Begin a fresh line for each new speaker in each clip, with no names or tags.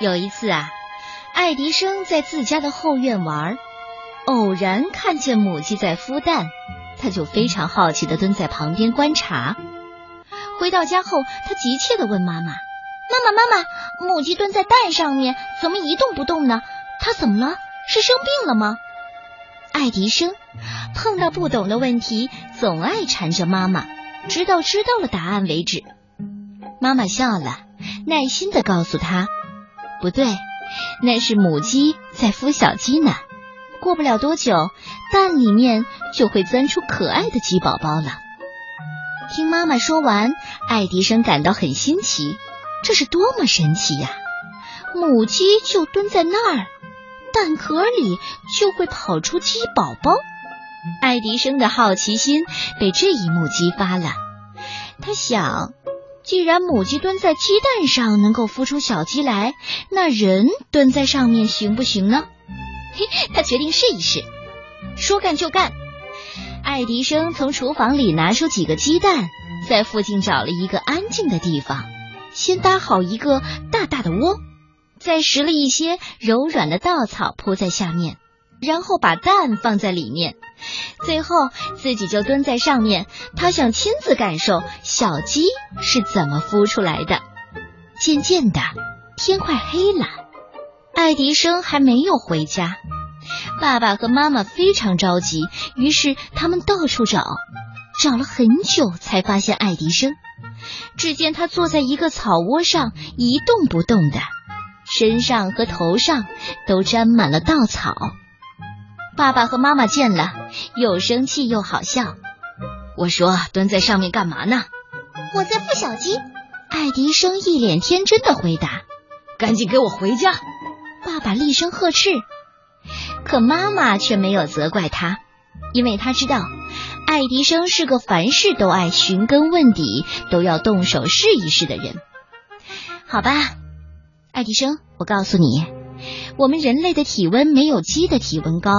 有一次啊，爱迪生在自家的后院玩，偶然看见母鸡在孵蛋，他就非常好奇的蹲在旁边观察。回到家后，他急切的问妈妈：“
妈妈，妈妈，母鸡蹲在蛋上面，怎么一动不动呢？它怎么了？是生病了吗？”
爱迪生碰到不懂的问题，总爱缠着妈妈，直到知道了答案为止。妈妈笑了，耐心的告诉他。不对，那是母鸡在孵小鸡呢。过不了多久，蛋里面就会钻出可爱的鸡宝宝了。听妈妈说完，爱迪生感到很新奇，这是多么神奇呀！母鸡就蹲在那儿，蛋壳里就会跑出鸡宝宝。爱迪生的好奇心被这一幕激发了，他想。既然母鸡蹲在鸡蛋上能够孵出小鸡来，那人蹲在上面行不行呢？嘿，他决定试一试。说干就干，爱迪生从厨房里拿出几个鸡蛋，在附近找了一个安静的地方，先搭好一个大大的窝，再拾了一些柔软的稻草铺在下面，然后把蛋放在里面。最后，自己就蹲在上面，他想亲自感受小鸡是怎么孵出来的。渐渐的，天快黑了，爱迪生还没有回家，爸爸和妈妈非常着急，于是他们到处找，找了很久才发现爱迪生。只见他坐在一个草窝上，一动不动的，身上和头上都沾满了稻草。爸爸和妈妈见了，又生气又好笑。我说：“蹲在上面干嘛呢？”
我在孵小鸡。
爱迪生一脸天真的回答：“
赶紧给我回家！”
爸爸厉声呵斥。可妈妈却没有责怪他，因为他知道爱迪生是个凡事都爱寻根问底、都要动手试一试的人。好吧，爱迪生，我告诉你，我们人类的体温没有鸡的体温高。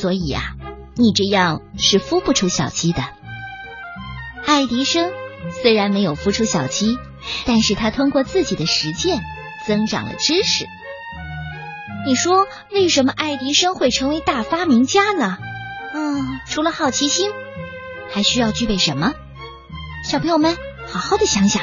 所以呀，你这样是孵不出小鸡的。爱迪生虽然没有孵出小鸡，但是他通过自己的实践增长了知识。你说为什么爱迪生会成为大发明家呢？嗯，除了好奇心，还需要具备什么？小朋友们，好好的想想。